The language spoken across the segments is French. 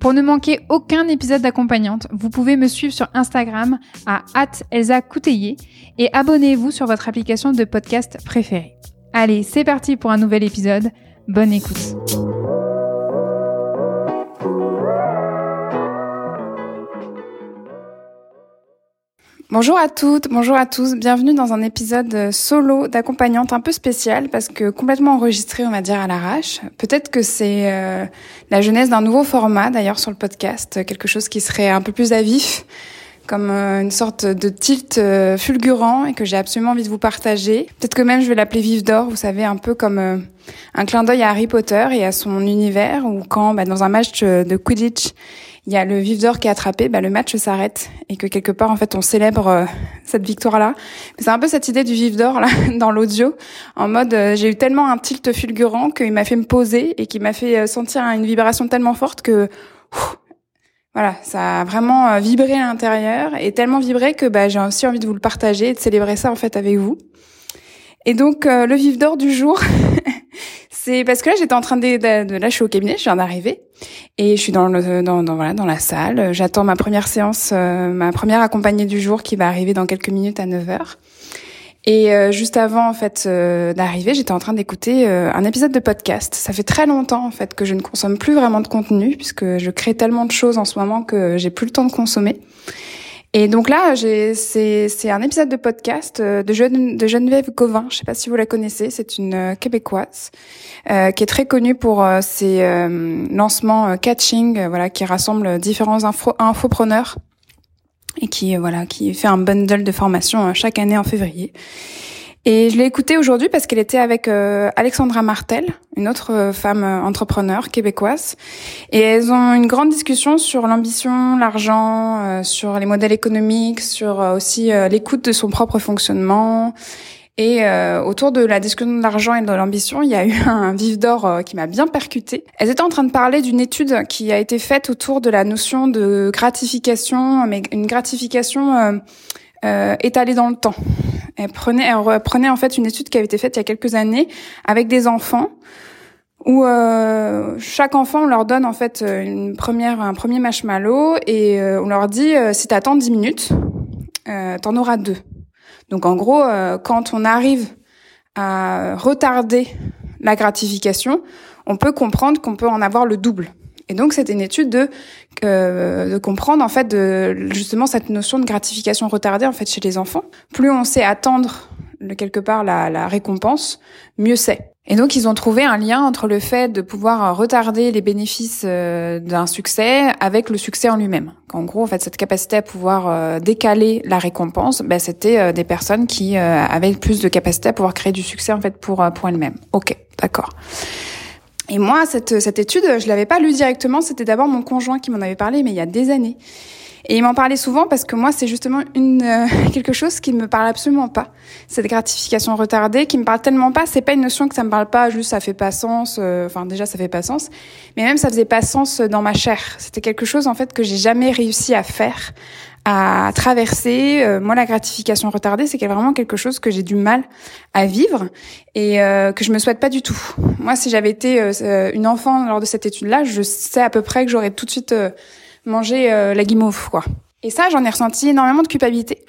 Pour ne manquer aucun épisode d'accompagnante, vous pouvez me suivre sur Instagram à Elsa et abonnez-vous sur votre application de podcast préférée. Allez, c'est parti pour un nouvel épisode. Bonne écoute. Bonjour à toutes, bonjour à tous, bienvenue dans un épisode euh, solo d'accompagnante un peu spécial parce que complètement enregistré on va dire à l'arrache. Peut-être que c'est euh, la jeunesse d'un nouveau format d'ailleurs sur le podcast, quelque chose qui serait un peu plus à vif, comme euh, une sorte de tilt fulgurant et que j'ai absolument envie de vous partager. Peut-être que même je vais l'appeler Vive d'or, vous savez, un peu comme un clin d'œil à Harry Potter et à son univers ou quand bah, dans un match de Quidditch il y a le vif d'or qui est attrapé, bah, le match s'arrête et que quelque part en fait on célèbre euh, cette victoire là. C'est un peu cette idée du vif d'or là dans l'audio, en mode euh, j'ai eu tellement un tilt fulgurant qu'il m'a fait me poser et qui m'a fait euh, sentir une vibration tellement forte que voilà, ça a vraiment vibré à l'intérieur et tellement vibré que bah, j'ai aussi envie de vous le partager et de célébrer ça en fait avec vous. Et donc le vif d'or du jour, C'est parce que là, j'étais en train de, de, là, je suis au cabinet, je viens d'arriver et je suis dans le, dans, dans, voilà, dans la salle. J'attends ma première séance, euh, ma première accompagnée du jour qui va arriver dans quelques minutes à 9 h Et euh, juste avant en fait euh, d'arriver, j'étais en train d'écouter un épisode de podcast. Ça fait très longtemps en fait que je ne consomme plus vraiment de contenu puisque je crée tellement de choses en ce moment que j'ai plus le temps de consommer. Et donc là, c'est un épisode de podcast euh, de, de Geneviève Gauvin. Je sais pas si vous la connaissez. C'est une euh, québécoise euh, qui est très connue pour euh, ses lancements catching, voilà, qui rassemble différents info infopreneurs et qui voilà, qui fait un bundle de formation chaque année en février. Et je l'ai écoutée aujourd'hui parce qu'elle était avec euh, Alexandra Martel, une autre euh, femme euh, entrepreneur québécoise. Et elles ont une grande discussion sur l'ambition, l'argent, sur les modèles économiques, sur aussi l'écoute de son propre fonctionnement. Et autour de la discussion de l'argent et de l'ambition, il y a eu un vif d'or qui m'a bien percuté. Elles étaient en train de parler d'une étude qui a été faite autour de la notion de gratification, mais une gratification étalée dans le temps. Elle prenait, elle reprenait en fait une étude qui avait été faite il y a quelques années avec des enfants où euh, chaque enfant on leur donne en fait une première un premier marshmallow et euh, on leur dit euh, si t'attends 10 minutes euh, t'en auras deux. Donc en gros euh, quand on arrive à retarder la gratification, on peut comprendre qu'on peut en avoir le double. Et donc c'était une étude de euh, de comprendre en fait de justement cette notion de gratification retardée en fait chez les enfants. Plus on sait attendre quelque part la, la récompense, mieux c'est. Et donc ils ont trouvé un lien entre le fait de pouvoir retarder les bénéfices euh, d'un succès avec le succès en lui-même. En gros, en fait, cette capacité à pouvoir euh, décaler la récompense, ben, c'était euh, des personnes qui avaient plus de capacité à pouvoir créer du succès en fait pour pour elles-mêmes. Ok, d'accord. Et moi, cette, cette étude, je l'avais pas lue directement. C'était d'abord mon conjoint qui m'en avait parlé, mais il y a des années. Et il m'en parlait souvent parce que moi, c'est justement une euh, quelque chose qui ne me parle absolument pas. Cette gratification retardée qui me parle tellement pas. C'est pas une notion que ça me parle pas. Juste, ça fait pas sens. Euh, enfin, déjà, ça fait pas sens. Mais même, ça faisait pas sens dans ma chair. C'était quelque chose en fait que j'ai jamais réussi à faire, à traverser. Euh, moi, la gratification retardée, c'est vraiment quelque chose que j'ai du mal à vivre et euh, que je me souhaite pas du tout. Moi, si j'avais été euh, une enfant lors de cette étude-là, je sais à peu près que j'aurais tout de suite mangé la guimauve, quoi. Et ça, j'en ai ressenti énormément de culpabilité,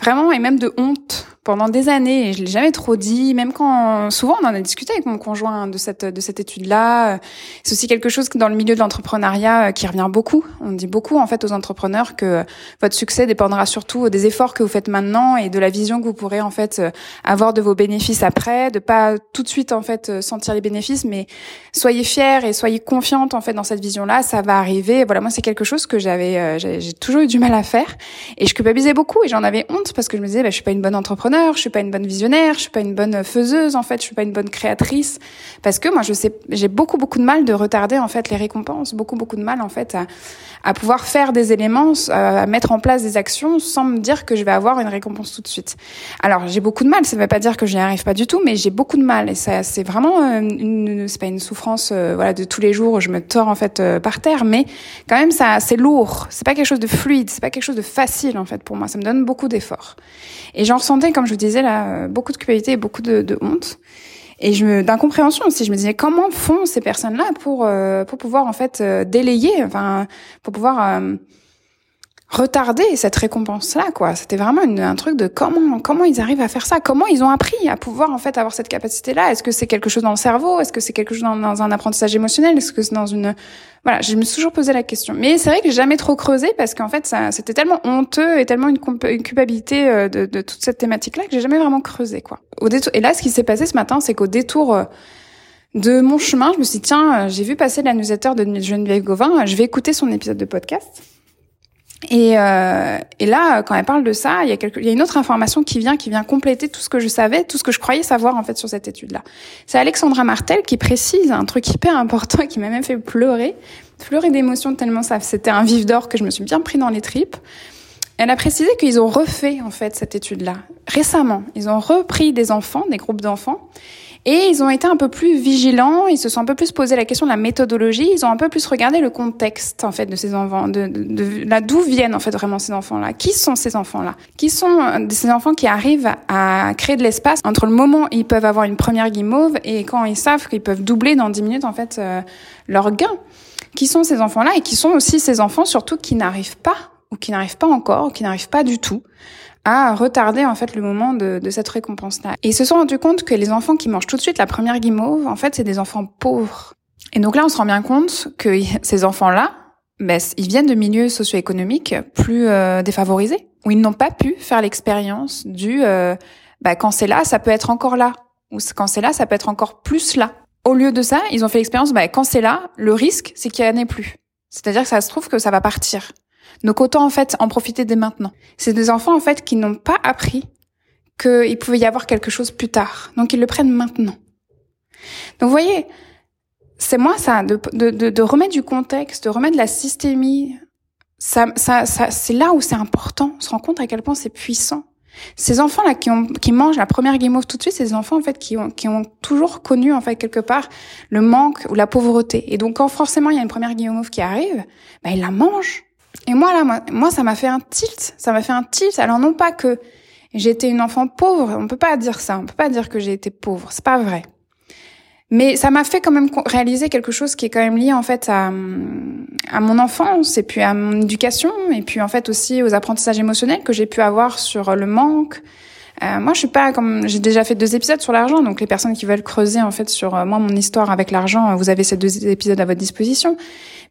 vraiment, et même de honte pendant des années et je l'ai jamais trop dit, même quand souvent on en a discuté avec mon conjoint de cette de cette étude-là. C'est aussi quelque chose que dans le milieu de l'entrepreneuriat euh, qui revient beaucoup. On dit beaucoup en fait aux entrepreneurs que votre succès dépendra surtout des efforts que vous faites maintenant et de la vision que vous pourrez en fait euh, avoir de vos bénéfices après, de pas tout de suite en fait euh, sentir les bénéfices, mais soyez fiers et soyez confiante en fait dans cette vision-là, ça va arriver. Voilà, moi c'est quelque chose que j'avais j'ai toujours eu du mal à faire et je culpabilisais beaucoup et j'en avais honte parce que je me disais bah, je suis pas une bonne entrepreneur, je suis pas une bonne visionnaire, je suis pas une bonne faiseuse en fait, je suis pas une bonne créatrice parce que moi je sais j'ai beaucoup beaucoup de mal de retarder en fait les récompenses, beaucoup beaucoup de mal en fait à, pouvoir faire des éléments, à mettre en place des actions sans me dire que je vais avoir une récompense tout de suite. Alors j'ai beaucoup de mal, ça ne veut pas dire que je n'y arrive pas du tout, mais j'ai beaucoup de mal et ça c'est vraiment euh, une c'est pas une souffrance euh, voilà de tous les jours où je me tords en fait euh, par terre, mais quand même ça c'est lourd, c'est pas quelque chose de fluide, c'est pas quelque chose de facile en fait pour moi, ça me donne beaucoup d'efforts. Et j'en ressentais comme je vous disais là beaucoup de culpabilité et beaucoup de, de honte et je me d'incompréhension aussi. Je me disais comment font ces personnes-là pour euh, pour pouvoir en fait euh, délayer, enfin pour pouvoir euh, retarder cette récompense-là, quoi. C'était vraiment une, un truc de comment comment ils arrivent à faire ça, comment ils ont appris à pouvoir en fait avoir cette capacité-là? Est-ce que c'est quelque chose dans le cerveau? Est-ce que c'est quelque chose dans, un apprentissage émotionnel? Est-ce que c'est dans une voilà Je me suis toujours posé la question. Mais c'est vrai que j'ai jamais trop creusé parce qu'en fait ça c'était tellement honteux et tellement une, une culpabilité euh, de, de, toute cette thématique-là que j'ai jamais vraiment creusé, quoi. Au détour et là, ce qui s'est passé ce matin, c'est qu'au détour euh, de mon chemin, je me suis dit, tiens, euh, j'ai vu passer la newsletter de Geneviève Gauvin, je vais écouter son épisode de podcast. Et, euh, et là, quand elle parle de ça, il y, a il y a une autre information qui vient, qui vient compléter tout ce que je savais, tout ce que je croyais savoir en fait sur cette étude-là. C'est Alexandra Martel qui précise un truc hyper important qui m'a même fait pleurer, pleurer d'émotion tellement ça, c'était un vif d'or que je me suis bien pris dans les tripes. Elle a précisé qu'ils ont refait en fait cette étude-là récemment. Ils ont repris des enfants, des groupes d'enfants, et ils ont été un peu plus vigilants, ils se sont un peu plus posé la question de la méthodologie, ils ont un peu plus regardé le contexte en fait de ces enfants, de, de, de là d'où viennent en fait vraiment ces enfants-là, qui sont ces enfants-là, qui sont euh, ces enfants qui arrivent à créer de l'espace entre le moment où ils peuvent avoir une première guimauve et quand ils savent qu'ils peuvent doubler dans 10 minutes en fait euh, leur gain? Qui sont ces enfants-là et qui sont aussi ces enfants surtout qui n'arrivent pas ou qui n'arrivent pas encore, ou qui n'arrivent pas du tout à retarder en fait le moment de, de cette récompense-là. Et ils se sont rendus compte que les enfants qui mangent tout de suite la première guimauve, en fait, c'est des enfants pauvres. Et donc là, on se rend bien compte que ces enfants-là, ben, ils viennent de milieux socio-économiques plus euh, défavorisés, où ils n'ont pas pu faire l'expérience du euh, ben, quand c'est là, ça peut être encore là, ou quand c'est là, ça peut être encore plus là. Au lieu de ça, ils ont fait l'expérience, ben, quand c'est là, le risque, c'est qu'il n'y en ait plus. C'est-à-dire que ça se trouve que ça va partir. Donc autant en fait en profiter dès maintenant. C'est des enfants en fait qui n'ont pas appris qu'il pouvait y avoir quelque chose plus tard. Donc ils le prennent maintenant. Donc vous voyez, c'est moi ça, de, de, de, remettre du contexte, de remettre de la systémie. Ça, ça, ça c'est là où c'est important. On se rend compte à quel point c'est puissant. Ces enfants-là qui, ont, qui mangent la première guimauve tout de suite, c'est des enfants en fait qui ont, qui ont toujours connu en fait quelque part le manque ou la pauvreté. Et donc quand forcément il y a une première guimauve qui arrive, ben ils la mangent. Et moi là, moi, ça m'a fait un tilt, ça m'a fait un tilt. Alors non pas que j'étais une enfant pauvre, on peut pas dire ça, on peut pas dire que j'ai été pauvre, c'est pas vrai. Mais ça m'a fait quand même réaliser quelque chose qui est quand même lié en fait à, à mon enfance et puis à mon éducation et puis en fait aussi aux apprentissages émotionnels que j'ai pu avoir sur le manque. Euh, moi, je suis pas comme j'ai déjà fait deux épisodes sur l'argent, donc les personnes qui veulent creuser en fait sur euh, moi mon histoire avec l'argent, vous avez ces deux épisodes à votre disposition.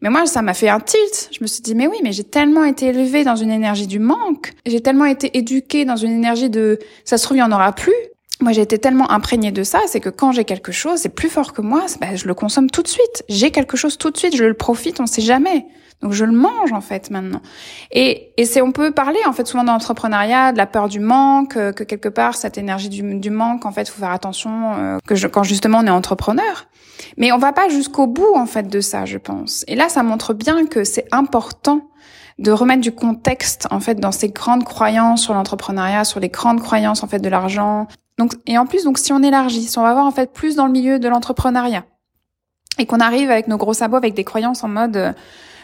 Mais moi, ça m'a fait un tilt. Je me suis dit, mais oui, mais j'ai tellement été élevée dans une énergie du manque. J'ai tellement été éduquée dans une énergie de, ça se trouve, il y en aura plus. Moi, j'ai été tellement imprégnée de ça, c'est que quand j'ai quelque chose, c'est plus fort que moi, ben, je le consomme tout de suite. J'ai quelque chose tout de suite, je le profite, on sait jamais. Donc je le mange en fait maintenant. Et, et c'est on peut parler en fait souvent dans l'entrepreneuriat de la peur du manque, euh, que quelque part cette énergie du, du manque en fait faut faire attention euh, que je, quand justement on est entrepreneur. Mais on va pas jusqu'au bout en fait de ça, je pense. Et là ça montre bien que c'est important de remettre du contexte en fait dans ces grandes croyances sur l'entrepreneuriat, sur les grandes croyances en fait de l'argent. Donc et en plus donc si on élargit, si on va voir en fait plus dans le milieu de l'entrepreneuriat et qu'on arrive avec nos gros sabots avec des croyances en mode euh,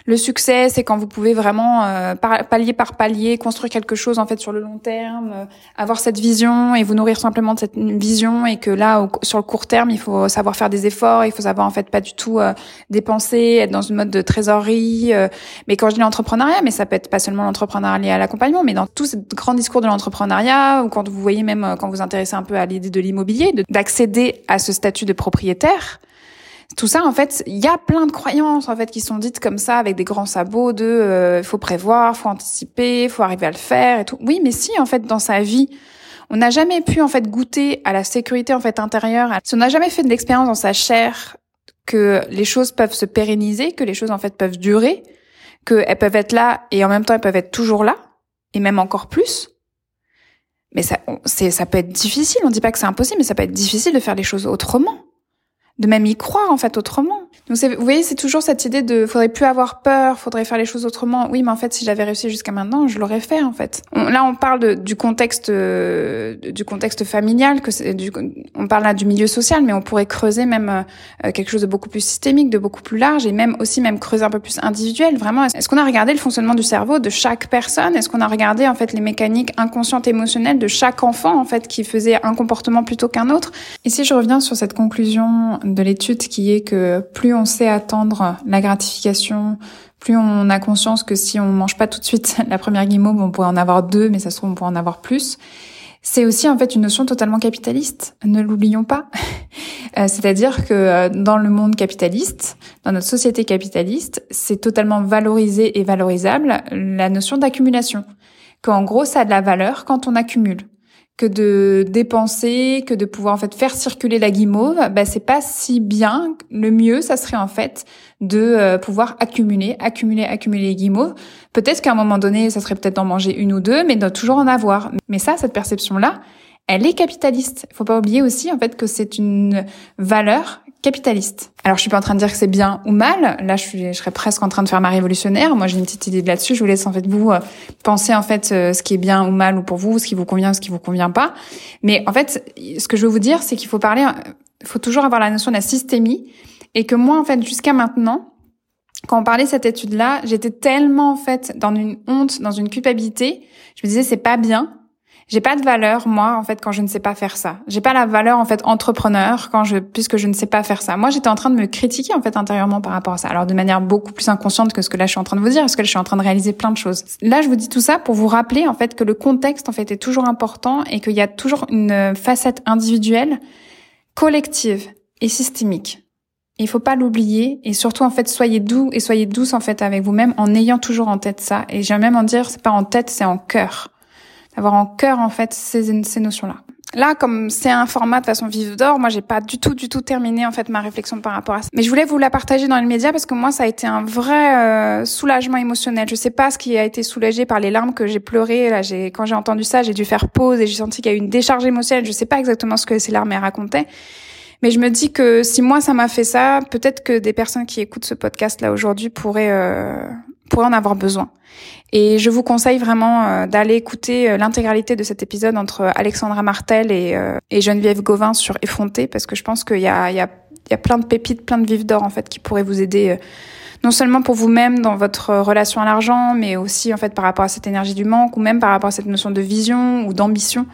Le succès, c'est quand vous pouvez vraiment euh, palier par palier construire quelque chose en fait sur le long terme, euh, avoir cette vision et vous nourrir simplement de cette vision et que là sur le court terme, il faut savoir faire des efforts, il faut savoir en fait pas du tout euh, dépenser, être dans une mode de trésorerie. mais quand je dis l'entrepreneuriat, mais ça peut être pas seulement l'entrepreneuriat lié à l'accompagnement, mais dans tout ce grand discours de l'entrepreneuriat ou quand vous voyez même quand vous intéressez un peu à l'idée de l'immobilier, d'accéder à ce statut de propriétaire tout ça en fait il y a plein de croyances en fait qui sont dites comme ça avec des grands sabots de euh, faut prévoir faut anticiper faut arriver à le faire et tout oui mais si en fait dans sa vie on n'a jamais pu en fait goûter à la sécurité en fait intérieure si on n'a jamais fait de l'expérience dans sa chair que les choses peuvent se pérenniser que les choses en fait peuvent durer qu'elles peuvent être là et en même temps elles peuvent être toujours là et même encore plus mais ça, c'est, ça peut être difficile. On dit pas que c'est impossible, mais ça peut être difficile de faire les choses autrement de même y croire en fait autrement. Donc vous voyez, c'est toujours cette idée de faudrait plus avoir peur, faudrait faire les choses autrement. Oui, mais en fait, si j'avais réussi jusqu'à maintenant, je l'aurais fait en fait. là, on parle de, du contexte euh, du contexte familial, que du, on parle là du milieu social, mais on pourrait creuser même euh, quelque chose de beaucoup plus systémique, de beaucoup plus large, et même aussi même creuser un peu plus individuel. Vraiment, est-ce qu'on a regardé le fonctionnement du cerveau de chaque personne? Est-ce qu'on a regardé en fait les mécaniques inconscientes émotionnelles de chaque enfant en fait qui faisait un comportement plutôt qu'un autre? Et je reviens sur cette conclusion de l'étude qui est que on sait attendre la gratification, plus on a conscience que si on mange pas tout de suite la première guimauve, on pourrait en avoir deux, mais ça se trouve on pourrait en avoir plus. C'est aussi en fait une notion totalement capitaliste. Ne l'oublions pas. Euh, c'est-à-dire que euh, dans le monde capitaliste, dans notre société capitaliste, c'est totalement valorisé et valorisable la notion d'accumulation. Qu'en gros, ça a de la valeur quand on accumule que de dépenser, que de pouvoir en fait faire circuler la guimauve, bah c'est pas si bien. Le mieux, ça serait en fait de euh, pouvoir accumuler, accumuler, accumuler les guimauves. Peut-être qu'à un moment donné, ça serait peut-être d'en manger une ou deux, mais de toujours en avoir. Mais ça, cette perception-là, elle est capitaliste. Faut pas oublier aussi en fait que c'est une valeur capitaliste. Alors je suis pas en train de dire que c'est bien ou mal. Là, je, serais presque en train de faire ma révolutionnaire. Moi, j'ai une petite idée de là-dessus. Je vous laisse en fait vous euh, penser en fait euh, ce qui est bien ou mal ou pour vous, ce qui vous convient, ce qui vous convient pas. Mais en fait, ce que je veux vous dire, c'est qu'il faut parler, euh, faut toujours avoir la notion de la systémie et que moi, en fait, jusqu'à maintenant, quand on parlait de cette étude-là, j'étais tellement en fait dans une honte, dans une culpabilité. Je me disais c'est pas bien j'ai pas de valeur moi en fait quand je ne sais pas faire ça. J'ai pas la valeur en fait entrepreneur quand je puisque je ne sais pas faire ça. Moi, j'étais en train de me critiquer en fait intérieurement par rapport à ça. Alors de manière beaucoup plus inconsciente que ce que là je suis en train de vous dire parce que là, je suis en train de réaliser plein de choses. Là, je vous dis tout ça pour vous rappeler en fait que le contexte en fait est toujours important et qu'il y a toujours une facette individuelle, collective et systémique. Il faut pas l'oublier et surtout en fait soyez doux et soyez douce en fait avec vous-même en ayant toujours en tête ça. Et j'aime même en dire c'est pas en tête, c'est en cœur avoir en cœur en fait ces, ces notions-là. Là, comme c'est un format de façon vive d'or, moi j'ai pas du tout, du tout terminé en fait ma réflexion par rapport à ça. Mais je voulais vous la partager dans les médias parce que moi ça a été un vrai euh, soulagement émotionnel. Je sais pas ce qui a été soulagé par les larmes que j'ai pleurées. Là, j'ai quand j'ai entendu ça, j'ai dû faire pause et j'ai senti qu'il y a eu une décharge émotionnelle. Je sais pas exactement ce que ces larmes racontaient. Mais je me dis que si moi ça m'a fait ça, peut-être que des personnes qui écoutent ce podcast là aujourd'hui pourraient euh, en avoir besoin. Et je vous conseille vraiment euh, d'aller écouter euh, l'intégralité de cet épisode entre Alexandra Martel et, euh, Geneviève Gauvin sur Effronté, parce que je pense qu'il y a, plein de pépites, plein de vifs d'or en fait qui pourraient vous aider non seulement pour vous-même dans votre relation à l'argent, mais aussi en fait par rapport à cette énergie du manque ou même par rapport à cette notion de vision ou d'ambition.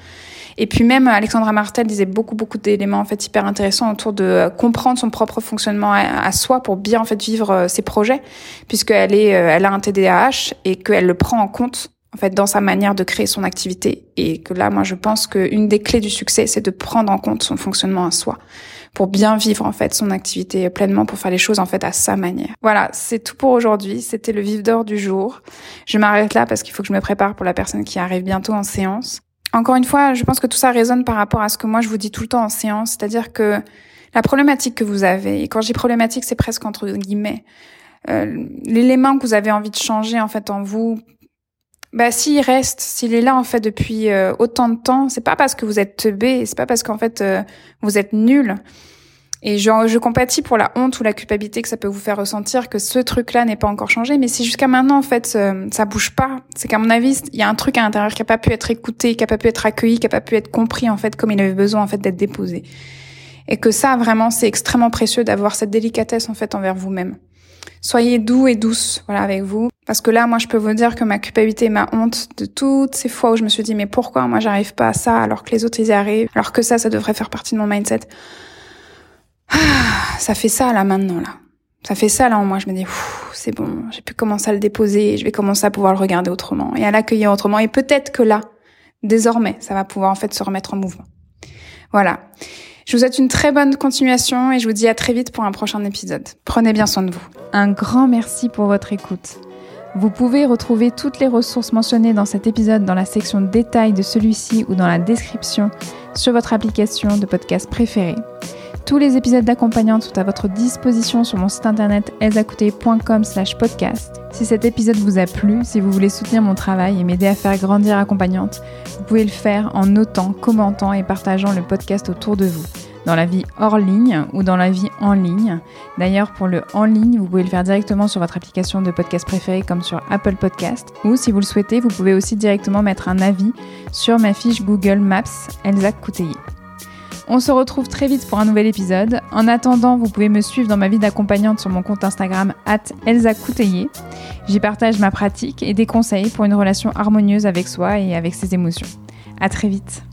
Et puis même Alexandra Martel disait beaucoup beaucoup d'éléments en fait hyper intéressants autour de euh, comprendre son propre fonctionnement à, soi pour bien en fait vivre euh, ses projets, puisqu'elle est euh, elle a un TDAH et qu'elle le prend en compte en fait dans sa manière de créer son activité et que là moi je pense qu'une des clés du succès c'est de prendre en compte son fonctionnement à soi pour bien vivre en fait son activité pleinement pour faire les choses en fait à sa manière. Voilà, c'est tout pour aujourd'hui, c'était le vif d'or du jour. Je m'arrête là parce qu'il faut que je me prépare pour la personne qui arrive bientôt en séance. Encore une fois, je pense que tout ça résonne par rapport à ce que moi je vous dis tout le temps en séance, c'est-à-dire que la problématique que vous avez, et quand je dis problématique, c'est presque entre guillemets, euh, l'élément que vous avez envie de changer en fait en vous, bah s'il reste, s'il est là en fait depuis euh, autant de temps, c'est pas parce que vous êtes teubé, c'est pas parce qu'en fait euh, vous êtes nul, et je, je compatis pour la honte ou la culpabilité que ça peut vous faire ressentir que ce truc-là n'est pas encore changé. Mais si jusqu'à maintenant, en fait, ça bouge pas, c'est qu'à mon avis, il y a un truc à l'intérieur qui a pas pu être écouté, qui a pas pu être accueilli, qui a pas pu être compris, en fait, comme il avait besoin, en fait, d'être déposé. Et que ça, vraiment, c'est extrêmement précieux d'avoir cette délicatesse, en fait, envers vous-même. soyez doux et douce, voilà, avec vous. Parce que là, moi, je peux vous dire que ma culpabilité et ma honte de toutes ces fois où je me suis dit, mais pourquoi moi j'arrive pas à ça alors que les autres ils y arrivent, alors que ça, ça devrait faire partie de mon mindset. Ah, ça fait ça là maintenant là. Ça fait ça là en moi. Je me dis, c'est bon, j'ai pu commencer à le déposer, je vais commencer à pouvoir le regarder autrement et à l'accueillir autrement. Et peut-être que là, désormais, ça va pouvoir en fait se remettre en mouvement. Voilà. Je vous souhaite une très bonne continuation et je vous dis à très vite pour un prochain épisode. Prenez bien soin de vous. Un grand merci pour votre écoute. Vous pouvez retrouver toutes les ressources mentionnées dans cet épisode dans la section détails de celui-ci ou dans la description sur votre application de podcast préférée. Tous les épisodes d'accompagnante sont à votre disposition sur mon site internet slash podcast. Si cet épisode vous a plu, si vous voulez soutenir mon travail et m'aider à faire grandir accompagnante, vous pouvez le faire en notant, commentant et partageant le podcast autour de vous, dans la vie hors ligne ou dans la vie en ligne. D'ailleurs, pour le en ligne, vous pouvez le faire directement sur votre application de podcast préférée comme sur Apple Podcast ou si vous le souhaitez, vous pouvez aussi directement mettre un avis sur ma fiche Google Maps Elsa. On se retrouve très vite pour un nouvel épisode. En attendant, vous pouvez me suivre dans ma vie d'accompagnante sur mon compte Instagram Elsa J'y partage ma pratique et des conseils pour une relation harmonieuse avec soi et avec ses émotions. À très vite.